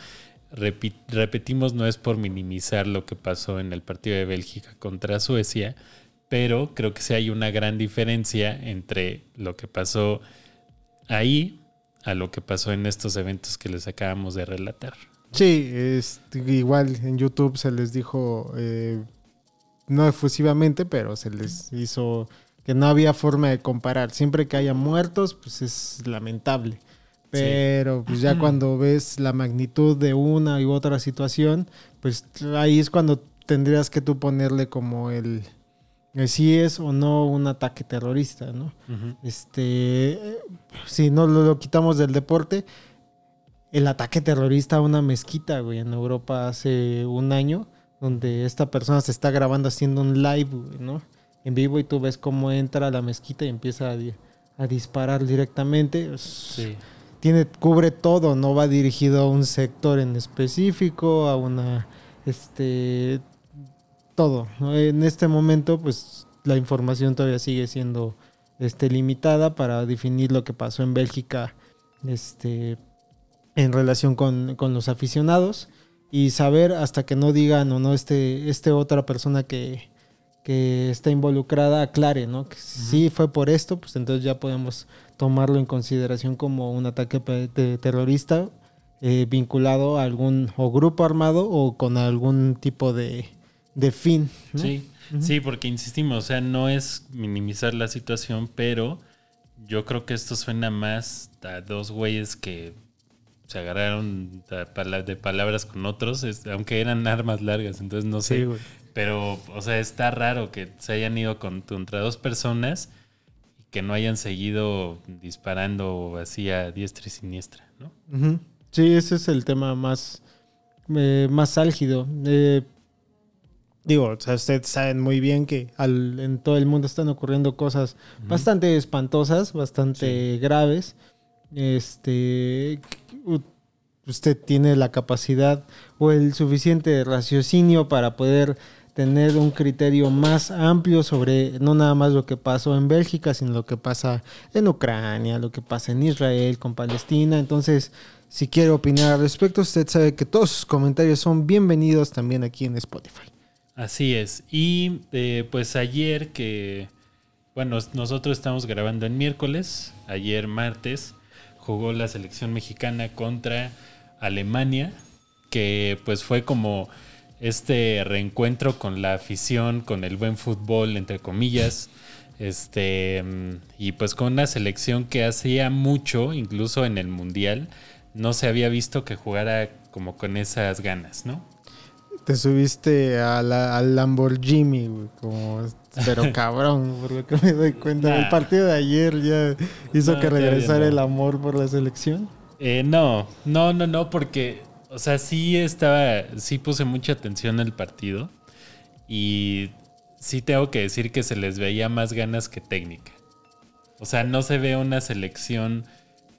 Repi- repetimos, no es por minimizar lo que pasó en el partido de Bélgica contra Suecia, pero creo que sí hay una gran diferencia entre lo que pasó ahí a lo que pasó en estos eventos que les acabamos de relatar. Sí, este, igual en YouTube se les dijo, eh, no efusivamente, pero se les hizo que no había forma de comparar. Siempre que haya muertos, pues es lamentable. Pero pues ya cuando ves la magnitud de una y otra situación, pues ahí es cuando tendrías que tú ponerle como el si es o no un ataque terrorista, ¿no? Este, si no lo, lo quitamos del deporte, el ataque terrorista a una mezquita, güey, en Europa hace un año, donde esta persona se está grabando haciendo un live, güey, ¿no? En vivo y tú ves cómo entra a la mezquita y empieza a, a disparar directamente. Sí. Tiene, cubre todo, no va dirigido a un sector en específico, a una, este, todo. En este momento, pues la información todavía sigue siendo este, limitada para definir lo que pasó en Bélgica este, en relación con, con los aficionados y saber hasta que no digan o no este, este otra persona que, que está involucrada aclare, ¿no? Que sí fue por esto, pues entonces ya podemos tomarlo en consideración como un ataque de terrorista eh, vinculado a algún o grupo armado o con algún tipo de, de fin. ¿no? Sí, sí, porque insistimos, o sea, no es minimizar la situación, pero yo creo que esto suena más a dos güeyes que se agarraron de palabras con otros, aunque eran armas largas, entonces no sé. Sí, güey. pero, o sea, está raro que se hayan ido con- contra dos personas y que no hayan seguido disparando así a diestra y siniestra, ¿no? Sí, ese es el tema más, eh, más álgido. Eh, digo, o sea, ustedes saben muy bien que al- en todo el mundo están ocurriendo cosas bastante espantosas, bastante graves. Este, usted tiene la capacidad o el suficiente raciocinio para poder tener un criterio más amplio sobre no nada más lo que pasó en Bélgica, sino lo que pasa en Ucrania, lo que pasa en Israel, con Palestina. Entonces, si quiere opinar al respecto, usted sabe que todos sus comentarios son bienvenidos también aquí en Spotify. Así es. Y eh, pues ayer que, bueno, nosotros estamos grabando en miércoles, ayer martes, jugó la selección mexicana contra Alemania, que pues fue como este reencuentro con la afición, con el buen fútbol, entre comillas. Este, y pues con una selección que hacía mucho, incluso en el Mundial, no se había visto que jugara como con esas ganas, ¿no? Te subiste a la- al Lamborghini, güey, como, pero cabrón, por lo que me doy cuenta. Nah. El partido de ayer ya hizo No, que regresara no. el amor por la selección. Eh, no, no, no, no, porque, o sea, sí estaba, sí puse mucha atención al partido y sí tengo que decir que se les veía más ganas que técnica. O sea, no se ve una selección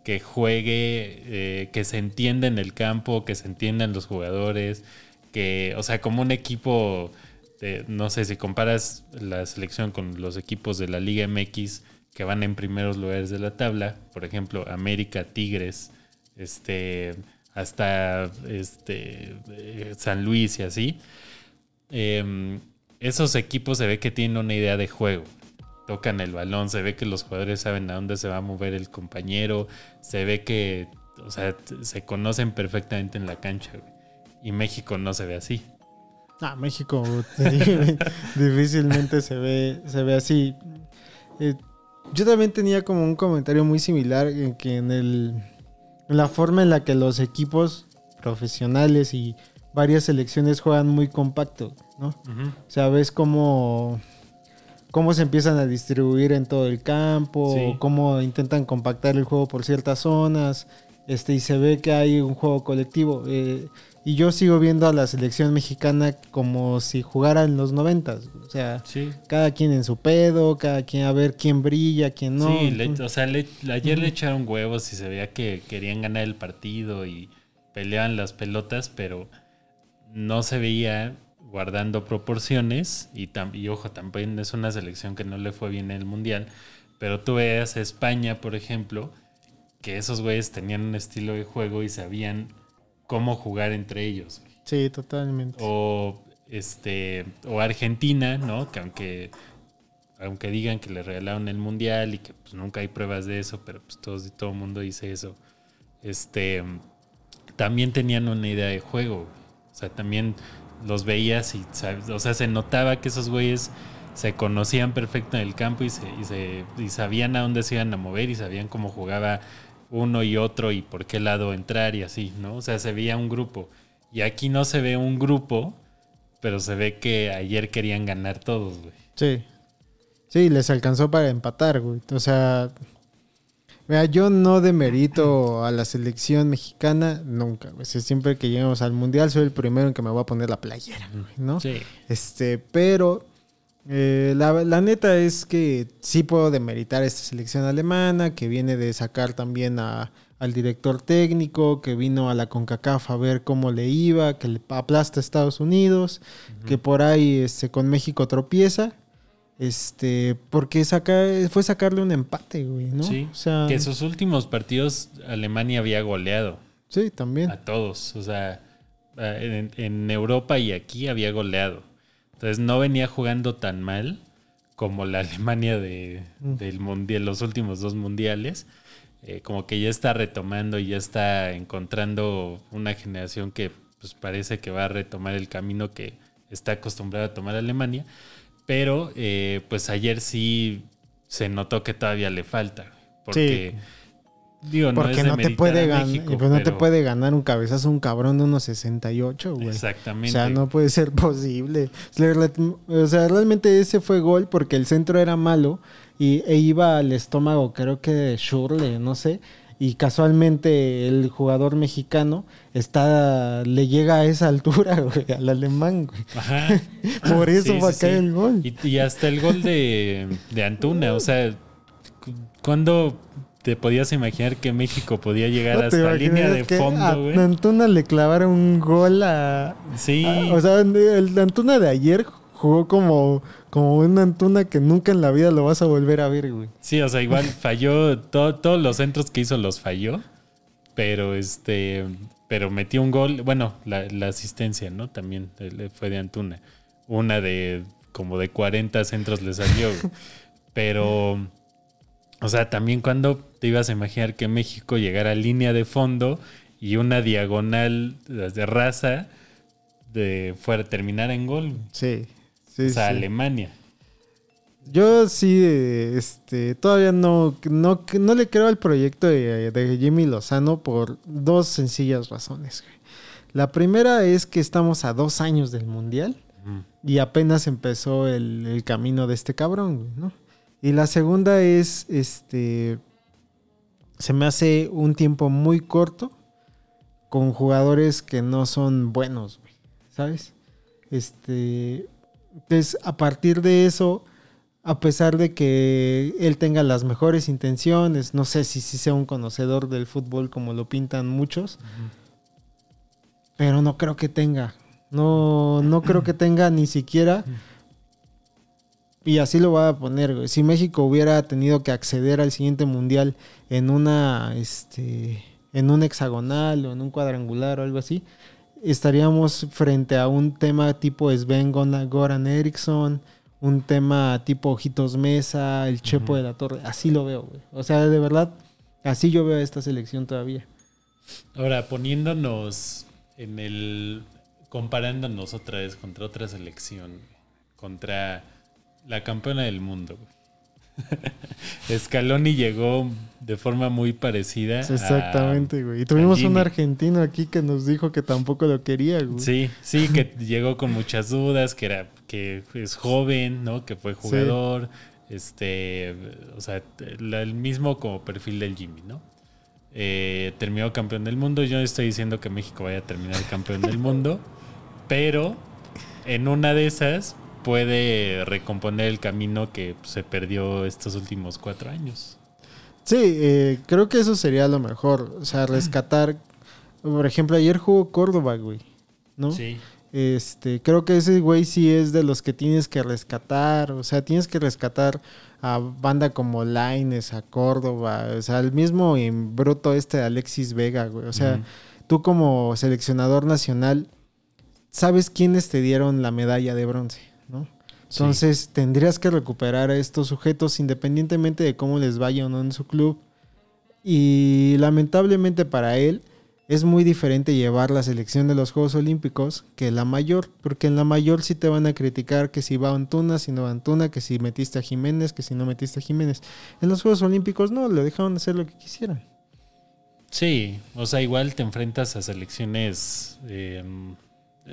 que juegue, eh, que se entienda en el campo, que se entiendan los jugadores, que, o sea, como un equipo, no sé, si comparas la selección con los equipos de la Liga MX que van en primeros lugares de la tabla, por ejemplo, América, Tigres, este, hasta este, eh, San Luis y así, eh, esos equipos se ve que tienen una idea de juego. Tocan el balón, se ve que los jugadores saben a dónde se va a mover el compañero, se ve que, o sea, se conocen perfectamente en la cancha. güey. Y México no se ve así. Ah, México difícilmente se ve, se ve así. Eh, yo también tenía como un comentario muy similar en que en el en la forma en la que los equipos profesionales y varias selecciones juegan muy compacto, ¿no? O sea, ves cómo, cómo se empiezan a distribuir en todo el campo, Sí. cómo intentan compactar el juego por ciertas zonas, este, y se ve que hay un juego colectivo. eh, y yo sigo viendo a la selección mexicana como si jugara en los noventas. O sea, Sí. cada quien en su pedo, cada quien a ver quién brilla, quién no. sí, le- o sea, le- ayer le echaron huevos y se veía que querían ganar el partido y peleaban las pelotas, pero no se veía guardando proporciones y, tam- y ojo, también es una selección que no le fue bien en el Mundial, pero tú veas a España, por ejemplo, que esos güeyes tenían un estilo de juego y sabían cómo jugar entre ellos. güey. Sí, totalmente. O este. O Argentina, ¿no? Que aunque. Aunque digan que le regalaron el mundial y que pues nunca hay pruebas de eso, pero pues todos, todo el mundo dice eso. Este. También tenían una idea de juego. güey. O sea, también los veías y sab- o sea, se notaba que esos güeyes se conocían perfecto en el campo y, se, y, se- y sabían a dónde se iban a mover y sabían cómo jugaba uno y otro y por qué lado entrar y así, ¿no? O sea, se veía un grupo. Y aquí no se ve un grupo, pero se ve que ayer querían ganar todos, güey. Sí. Sí, les alcanzó para empatar, güey. O sea, mira, yo no demerito a la selección mexicana nunca, güey. Si siempre que lleguemos al mundial soy el primero en que me voy a poner la playera, güey, ¿no? Sí. Este, pero eh, la, la neta es que sí puedo demeritar esta selección alemana, que viene de sacar también a- al director técnico, que vino a la CONCACAF a ver cómo le iba, que le aplasta a Estados Unidos, que por ahí este, con México tropieza. Este, porque saca, fue sacarle un empate, güey, ¿no? Sí. O sea, Que sus últimos partidos Alemania había goleado sí, también. a todos. O sea, en, en Europa y aquí había goleado. Entonces no venía jugando tan mal como la Alemania de, Mm. del mundial, los últimos dos mundiales. Eh, como que ya está retomando y ya está encontrando una generación que pues parece que va a retomar el camino que está acostumbrada a tomar Alemania. Pero eh, pues ayer sí se notó que todavía le falta. Porque digo, no Porque es no, te demeritar puede ganar, México, no te pero- puede ganar un cabezazo un cabrón de unos 68, güey. Exactamente. O sea, no puede ser posible. O sea, realmente ese fue gol porque el centro era malo y, e iba al estómago, creo que de Shurle, no sé. y casualmente el jugador mexicano está le llega a esa altura, güey, al alemán, güey. Ajá. Por eso Sí, va sí, a caer sí. el gol. Y, y hasta el gol de, de Antuna, o sea, cu- ¿cuándo te podías imaginar que México podía llegar ¿No te hasta línea de que fondo, güey? Antuna le clavaron un gol a, Sí. a- o sea, el Antuna de ayer jugó como como una Antuna que nunca en la vida lo vas a volver a ver, güey. Sí, o sea, igual falló, todo- todos los centros que hizo los falló, pero este, pero metió un gol, bueno, la, la asistencia, ¿no? También eh, fue de Antuna. Una de como de 40 centros le salió, güey. pero, o sea, también cuando te ibas a imaginar que México llegara a línea de fondo y una diagonal de raza de fuera terminar en gol. Sí. Sí, o sea, sí. Alemania. Yo sí, este, todavía no, no, no le creo al proyecto de, de Jimmy Lozano por dos sencillas razones. güey. La primera es que estamos a dos años del Mundial y apenas empezó el, el camino de este cabrón, ¿no? Y la segunda es, este, se me hace un tiempo muy corto con jugadores que no son buenos, ¿sabes? Este, entonces, a partir de eso, a pesar de que él tenga las mejores intenciones, no sé si, si sea un conocedor del fútbol como lo pintan muchos, pero no creo que tenga. No, no creo que tenga ni siquiera. Y así lo voy a poner, güey. Si México hubiera tenido que acceder al siguiente mundial en una, este, en un hexagonal o en un cuadrangular o algo así, estaríamos frente a un tema tipo Sven Goran Eriksson, un tema tipo Ojitos Mesa, el Chepo de la Torre. Así lo veo, güey. O sea, de verdad, así yo veo esta selección todavía. Ahora, poniéndonos en el. comparándonos otra vez contra otra selección, contra la campeona del mundo. güey. Scaloni llegó de forma muy parecida. Exactamente, güey. Y tuvimos un argentino aquí que nos dijo que tampoco lo quería, güey. Sí, sí, que llegó con muchas dudas, que era que es joven, ¿no? Que fue jugador, este, o sea, el mismo como perfil del Jimmy, ¿no? Eh, terminó campeón del mundo. Yo no estoy diciendo que México vaya a terminar campeón del mundo, pero en una de esas puede recomponer el camino que se perdió estos últimos cuatro años. Sí, eh, creo que eso sería lo mejor. O sea, rescatar. Por ejemplo, ayer jugó Córdoba, güey. ¿No? Sí. Este, creo que ese güey sí es de los que tienes que rescatar. O sea, tienes que rescatar a banda como Laines, a Córdoba. O sea, el mismo en bruto este de Alexis Vega, güey. O sea, tú como seleccionador nacional, sabes quiénes te dieron la medalla de bronce, Entonces tendrías que recuperar a estos sujetos independientemente de cómo les vaya o no en su club. Y lamentablemente para él es muy diferente llevar la selección de los Juegos Olímpicos que la mayor, porque en la mayor sí te van a criticar que si va Antuna, si no va Antuna, que si metiste a Jiménez, que si no metiste a Jiménez. En los Juegos Olímpicos no, le dejaron hacer lo que quisieran. Sí, o sea, igual te enfrentas a selecciones eh,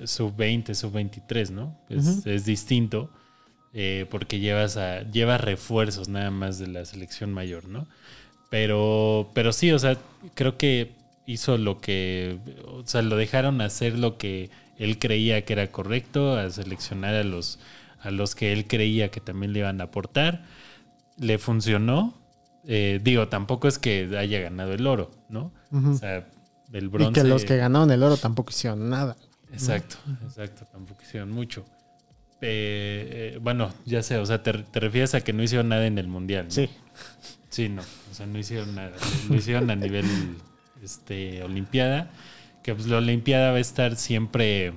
sub-20, sub-23, ¿no? Es distinto eh, porque llevas, a, llevas refuerzos nada más de la selección mayor, ¿no? Pero, pero sí, o sea, creo que hizo lo que, o sea, lo dejaron hacer lo que él creía que era correcto, a seleccionar a los, a los que él creía que también le iban a aportar. Le funcionó. Eh, digo, tampoco es que haya ganado el oro, ¿no? O sea, el bronce. Y que los que ganaron el oro tampoco hicieron nada. Exacto, exacto, tampoco hicieron mucho. Eh, eh, bueno, ya sé, o sea, te, te refieres a que no hicieron nada en el mundial. ¿no? Sí. Sí, no, o sea, no hicieron nada. Lo hicieron a nivel este, Olimpiada, que pues la Olimpiada va a estar siempre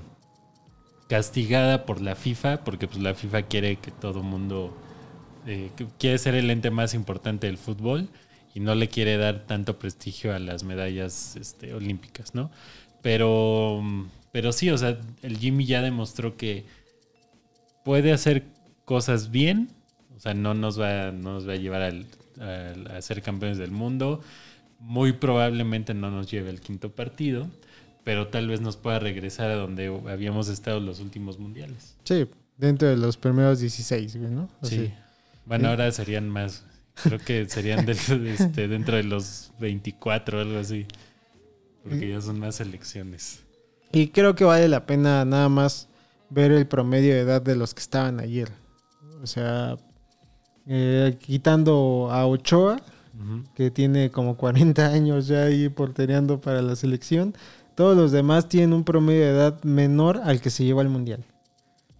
castigada por la FIFA, porque pues la FIFA quiere que todo mundo eh, quiere ser el ente más importante del fútbol y no le quiere dar tanto prestigio a las medallas este, olímpicas, ¿no? Pero, pero sí, o sea, el Jimmy ya demostró que puede hacer cosas bien, o sea, no nos va, no nos va a llevar al- al- a ser campeones del mundo, muy probablemente no nos lleve al quinto partido, pero tal vez nos pueda regresar a donde habíamos estado los últimos mundiales. Sí, dentro de los primeros 16, güey, ¿no? Sí. Así. Bueno, ahora serían más Creo que serían este, dentro de los 24 o algo así. Porque ya son más elecciones. Y creo que vale la pena nada más ver el promedio de edad de los que estaban ayer. O sea, eh, quitando a Ochoa, que tiene como 40 años ya ahí portereando para la selección, todos los demás tienen un promedio de edad menor al que se lleva al mundial.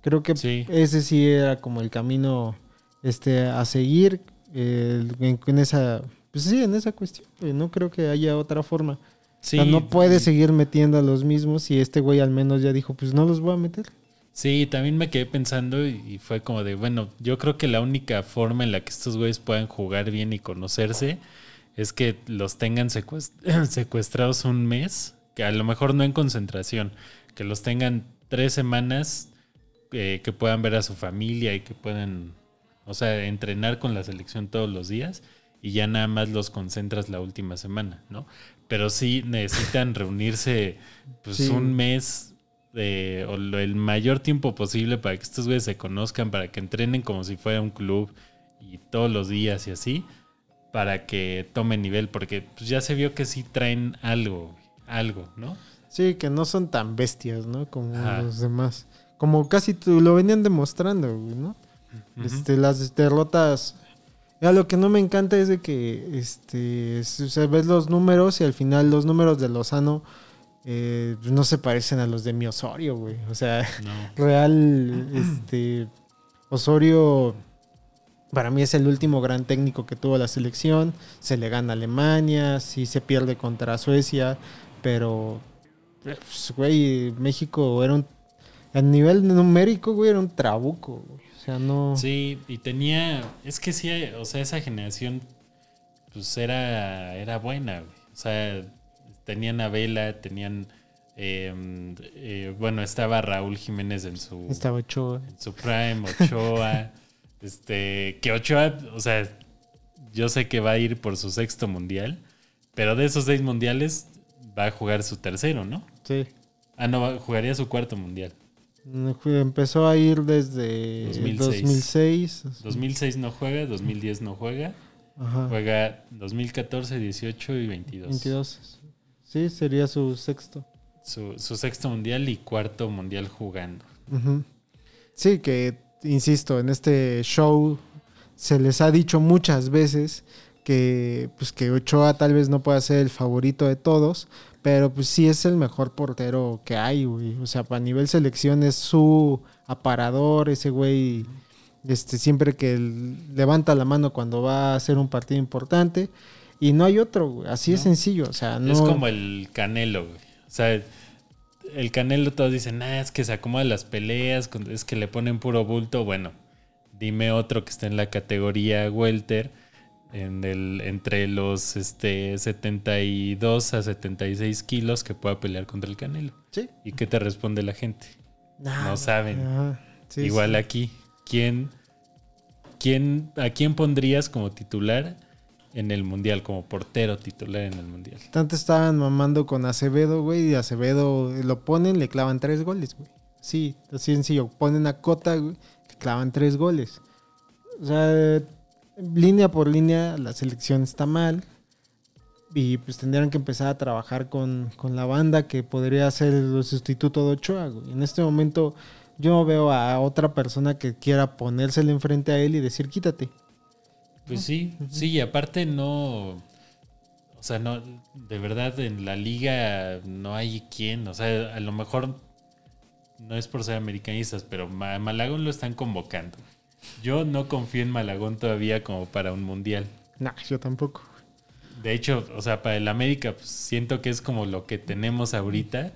Creo que Sí. ese sí era como el camino este, a seguir eh, en, en esa, pues sí, en esa cuestión. No creo que haya otra forma. Sí, o sea, no puede seguir metiendo a los mismos y este güey al menos ya dijo, pues no los voy a meter. Sí, también me quedé pensando y, fue como de, bueno, yo creo que la única forma en la que estos güeyes puedan jugar bien y conocerse es que los tengan secuest- secuestrados un mes, que a lo mejor no en concentración, que los tengan tres semanas, eh, que puedan ver a su familia y que puedan, o sea, entrenar con la selección todos los días y ya nada más los concentras la última semana, ¿no? Pero sí necesitan reunirse pues Sí. un mes de, o lo- el mayor tiempo posible para que estos güeyes se conozcan, para que entrenen como si fuera un club y todos los días y así, para que tomen nivel, porque pues, ya se vio que sí traen algo, algo, ¿no? Sí, que no son tan bestias, ¿no? Como Ajá. los demás. Como casi tú lo venían demostrando, ¿no? este, las derrotas. Ya lo que no me encanta es de que este, s- o sea, ves los números y al final los números de Lozano eh, no se parecen a los de mi Osorio, güey. O sea, No. real, este, Osorio para mí es el último gran técnico que tuvo la selección. Se le gana a Alemania, sí se pierde contra Suecia, pero, pues, güey, México era un, a nivel numérico, güey, era un trabuco, güey. O sea, no... Sí, y tenía, es que sí, o sea, esa generación, pues era, era buena, güey. O sea, tenían a Vela, tenían, eh, eh, bueno, estaba Raúl Jiménez en su, Estaba Ochoa. en su prime, Ochoa, este, que Ochoa, o sea, yo sé que va a ir por su sexto mundial, pero de esos seis mundiales va a jugar su tercero, ¿no? Sí. Ah, no, jugaría su cuarto mundial. Empezó a ir desde 2006. 2006. 2006 no juega, 2010 no juega. Ajá. Juega 2014, 18 y 22. 22. Sí, sería su sexto. Su, su sexto mundial y cuarto mundial jugando. Sí, que, insisto, en este show se les ha dicho muchas veces que, pues, que Ochoa tal vez no pueda ser el favorito de todos, pero pues sí es el mejor portero que hay, güey. O sea, a nivel selección es su aparador, ese güey, este, siempre que levanta la mano cuando va a hacer un partido importante. Y no hay otro, güey. Así es No. sencillo. O sea, no. Es como el Canelo, güey. O sea, el Canelo todos dicen, ah, es que se acomoda las peleas, es que le ponen puro bulto. Bueno, dime otro que esté en la categoría Welter, en el, entre los este, 72 a 76 kilos que pueda pelear contra el Canelo. Sí. ¿Y qué te responde la gente? Nah, No saben. Sí, Igual sí. aquí, ¿quién, quién, ¿a quién pondrías como titular en el Mundial, como portero titular en el Mundial? Tanto estaban mamando con Acevedo, güey, y Acevedo lo ponen, le clavan tres goles, güey. Sí, así sencillo. Ponen a Cota, güey, le clavan tres goles. O sea, línea por línea, la selección está mal. Y pues tendrían que empezar a trabajar con, con la banda que podría ser el sustituto de Ochoa, güey. En este momento yo veo a otra persona que quiera ponérsele enfrente a él y decir, quítate. Pues sí, sí, y aparte no. O sea, no, de verdad en la liga no hay quien. O sea, a lo mejor no es por ser americanistas, pero Ma- Malagón lo están convocando. Yo no confío en Malagón todavía como para un mundial. Nah, yo tampoco. De hecho, o sea, para el América pues, siento que es como lo que tenemos ahorita,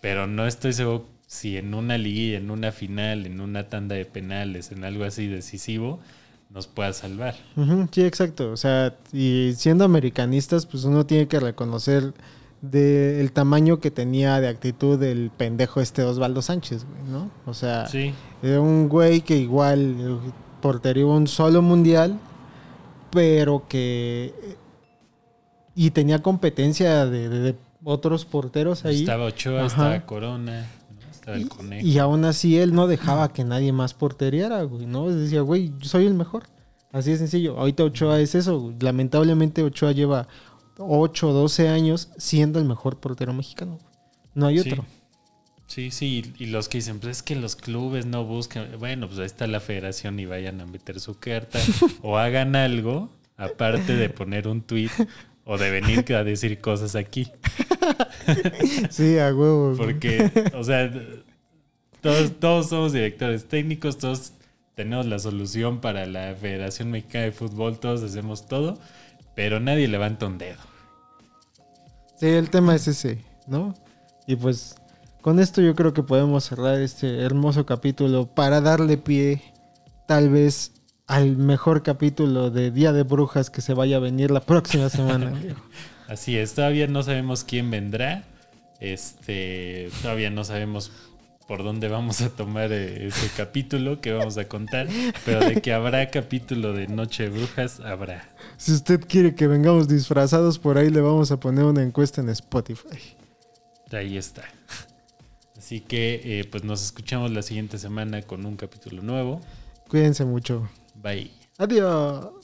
pero no estoy seguro si en una liga, en una final, en una tanda de penales, en algo así decisivo, nos pueda salvar. Sí, exacto. O sea, y siendo americanistas, pues uno tiene que reconocer de el tamaño que tenía de actitud el pendejo este Osvaldo Sánchez, güey, ¿no? O sea, Sí, era un güey que igual porterió un solo mundial, pero que... Y tenía competencia de, de- de otros porteros ahí. estaba Ochoa, Ajá. estaba Corona, Y aún así él no dejaba que nadie más porteriara, güey, ¿no? Decía, güey, yo soy el mejor. Así de sencillo. Ahorita Ochoa es eso. Lamentablemente Ochoa lleva 8 o 12 años siendo el mejor portero mexicano. No hay Sí. otro. Sí, sí, y los que dicen, pues es que los clubes no buscan, bueno, pues ahí está la federación y vayan a meter su carta o hagan algo, aparte de poner un tweet o de venir a decir cosas aquí. Sí, a huevo. Porque, o sea, todos, todos somos directores técnicos, todos tenemos la solución para la Federación Mexicana de Fútbol, todos hacemos todo, pero nadie levanta un dedo. Sí, el tema es ese, ¿no? Y pues con esto yo creo que podemos cerrar este hermoso capítulo para darle pie tal vez al mejor capítulo de Día de Brujas que se vaya a venir la próxima semana. Así es, todavía no sabemos quién vendrá. Este, todavía no sabemos por dónde vamos a tomar eh, ese capítulo que vamos a contar, pero de que habrá capítulo de Noche de Brujas, habrá. si usted quiere que vengamos disfrazados, por ahí le vamos a poner una encuesta en Spotify. Ahí está. Así que eh, pues nos escuchamos la siguiente semana con un capítulo nuevo. Cuídense mucho. Bye. Adiós.